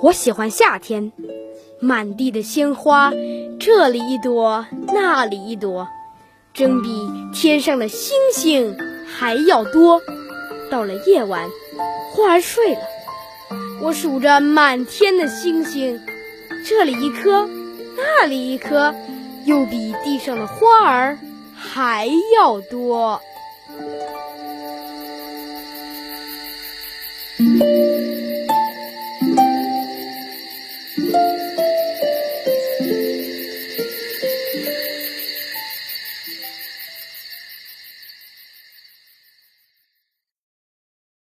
我喜欢夏天，满地的鲜花，这里一朵，那里一朵，真比天上的星星还要多。到了夜晚，花儿睡了，我数着满天的星星，这里一颗，那里一棵，又比地上的花儿还要多。